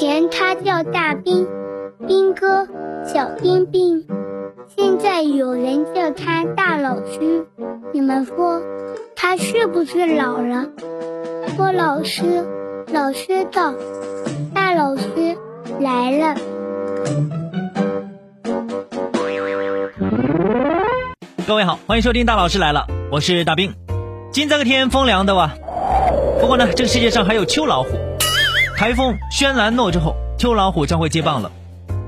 前他叫大兵，兵哥，小兵兵。现在有人叫他大老师，你们说他是不是老了？说老师，老师到，大老师来了。各位好，欢迎收听大老师来了，我是大兵。今这个天风凉的哇，不过呢，这个世界上还有秋老虎。台风轩岚诺之后，秋老虎将会接棒了。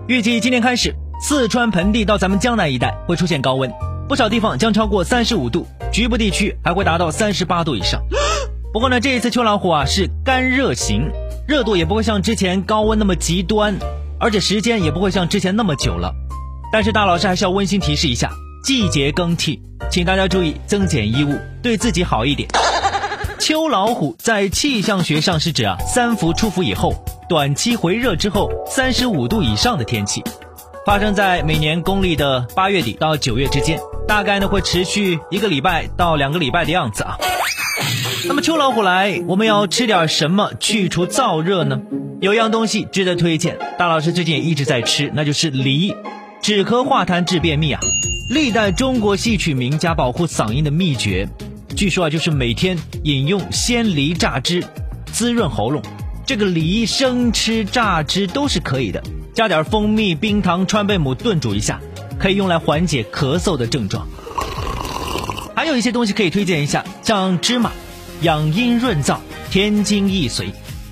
预计今天开始，四川盆地到咱们江南一带会出现高温，不少地方将超过三十五度，局部地区还会达到三十八度以上。不过呢，这一次秋老虎啊是干热型，热度也不会像之前高温那么极端，而且时间也不会像之前那么久了。但是大老师还是要温馨提示一下，季节更替，请大家注意增减衣物，对自己好一点。秋老虎在气象学上是指啊三伏出伏以后短期回热之后三十五度以上的天气，发生在每年公历的八月底到九月之间，大概呢会持续一个礼拜到两个礼拜的样子啊。那么秋老虎来，我们要吃点什么去除燥热呢？有样东西值得推荐，大老师最近也一直在吃，那就是梨，止咳化痰治便秘啊，历代中国戏曲名家保护嗓音的秘诀。据说啊，就是每天饮用鲜梨榨汁，滋润喉咙。这个梨生吃、榨汁都是可以的，加点蜂蜜、冰糖、川贝母炖煮一下，可以用来缓解咳嗽的症状。还有一些东西可以推荐一下，像芝麻，养阴润燥、填精益髓；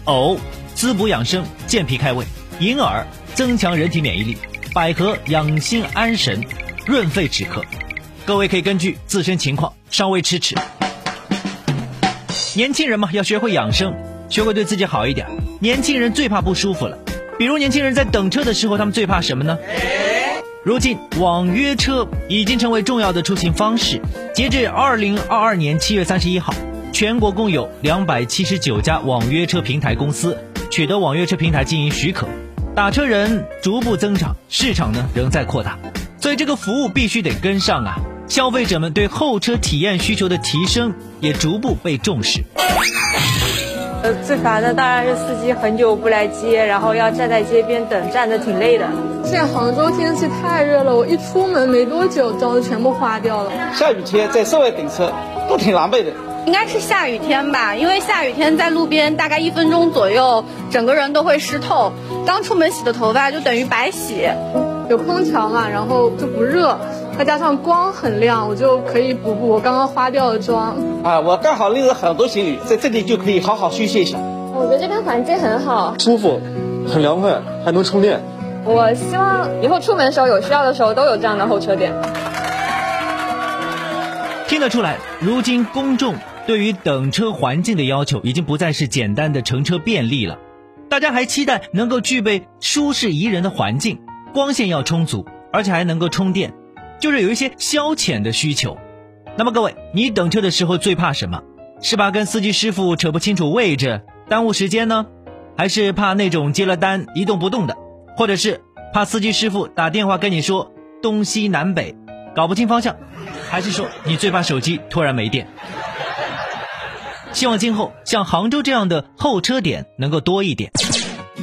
藕，滋补养生、健脾开胃；银耳，增强人体免疫力；百合，养心安神、润肺止咳。各位可以根据自身情况稍微吃吃。年轻人嘛，要学会养生，学会对自己好一点。年轻人最怕不舒服了，比如年轻人在等车的时候，他们最怕什么呢？如今网约车已经成为重要的出行方式。截至二零二二年七月三十一号，全国共有两百七十九家网约车平台公司取得网约车平台经营许可，打车人逐步增长，市场呢仍在扩大，所以这个服务必须得跟上啊。消费者们对后车体验需求的提升也逐步被重视。呃，最烦的当然是司机很久不来接，然后要站在街边等，站的挺累的。现在杭州天气太热了，我一出门没多久，妆就全部花掉了。下雨天在室外等车都挺狼狈的。应该是下雨天吧，因为下雨天在路边大概一分钟左右，整个人都会湿透。刚出门洗的头发就等于白洗。有空调嘛，然后就不热。再加上光很亮，我就可以补补我刚刚花掉的妆。啊，我刚好拎了很多行李，在这里就可以好好休息一下。我觉得这边环境很好，舒服，很凉快，还能充电。我希望以后出门的时候有需要的时候都有这样的候车点。听得出来，如今公众对于等车环境的要求已经不再是简单的乘车便利了，大家还期待能够具备舒适宜人的环境，光线要充足，而且还能够充电。就是有一些消遣的需求，那么各位，你等车的时候最怕什么？是怕跟司机师傅扯不清楚位置，耽误时间呢？还是怕那种接了单一动不动的？或者是怕司机师傅打电话跟你说东西南北，搞不清方向？还是说你最怕手机突然没电？希望今后像杭州这样的候车点能够多一点。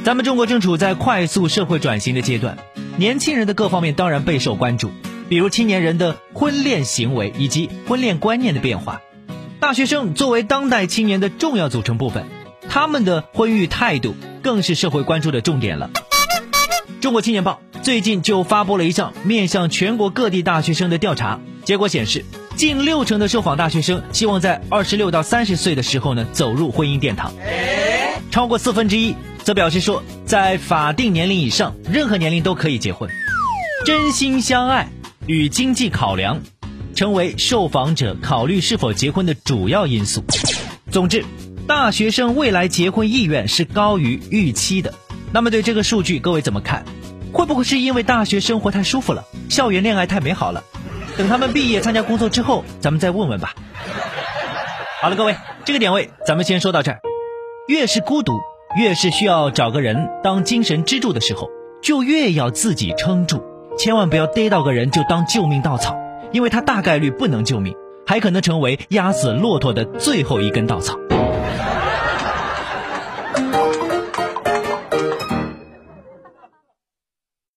咱们中国正处在快速社会转型的阶段，年轻人的各方面当然备受关注。比如青年人的婚恋行为以及婚恋观念的变化，大学生作为当代青年的重要组成部分，他们的婚育态度更是社会关注的重点了。中国青年报最近就发布了一项面向全国各地大学生的调查，结果显示，近六成的受访大学生希望在二十六到三十岁的时候呢走入婚姻殿堂，超过四分之一则表示说，在法定年龄以上，任何年龄都可以结婚，真心相爱。与经济考量，成为受访者考虑是否结婚的主要因素。总之，大学生未来结婚意愿是高于预期的。那么，对这个数据，各位怎么看？会不会是因为大学生活太舒服了，校园恋爱太美好了？等他们毕业参加工作之后，咱们再问问吧。好了，各位，这个点位咱们先说到这儿。越是孤独，越是需要找个人当精神支柱的时候，就越要自己撑住。千万不要逮到个人就当救命稻草，因为他大概率不能救命，还可能成为压死骆驼的最后一根稻草。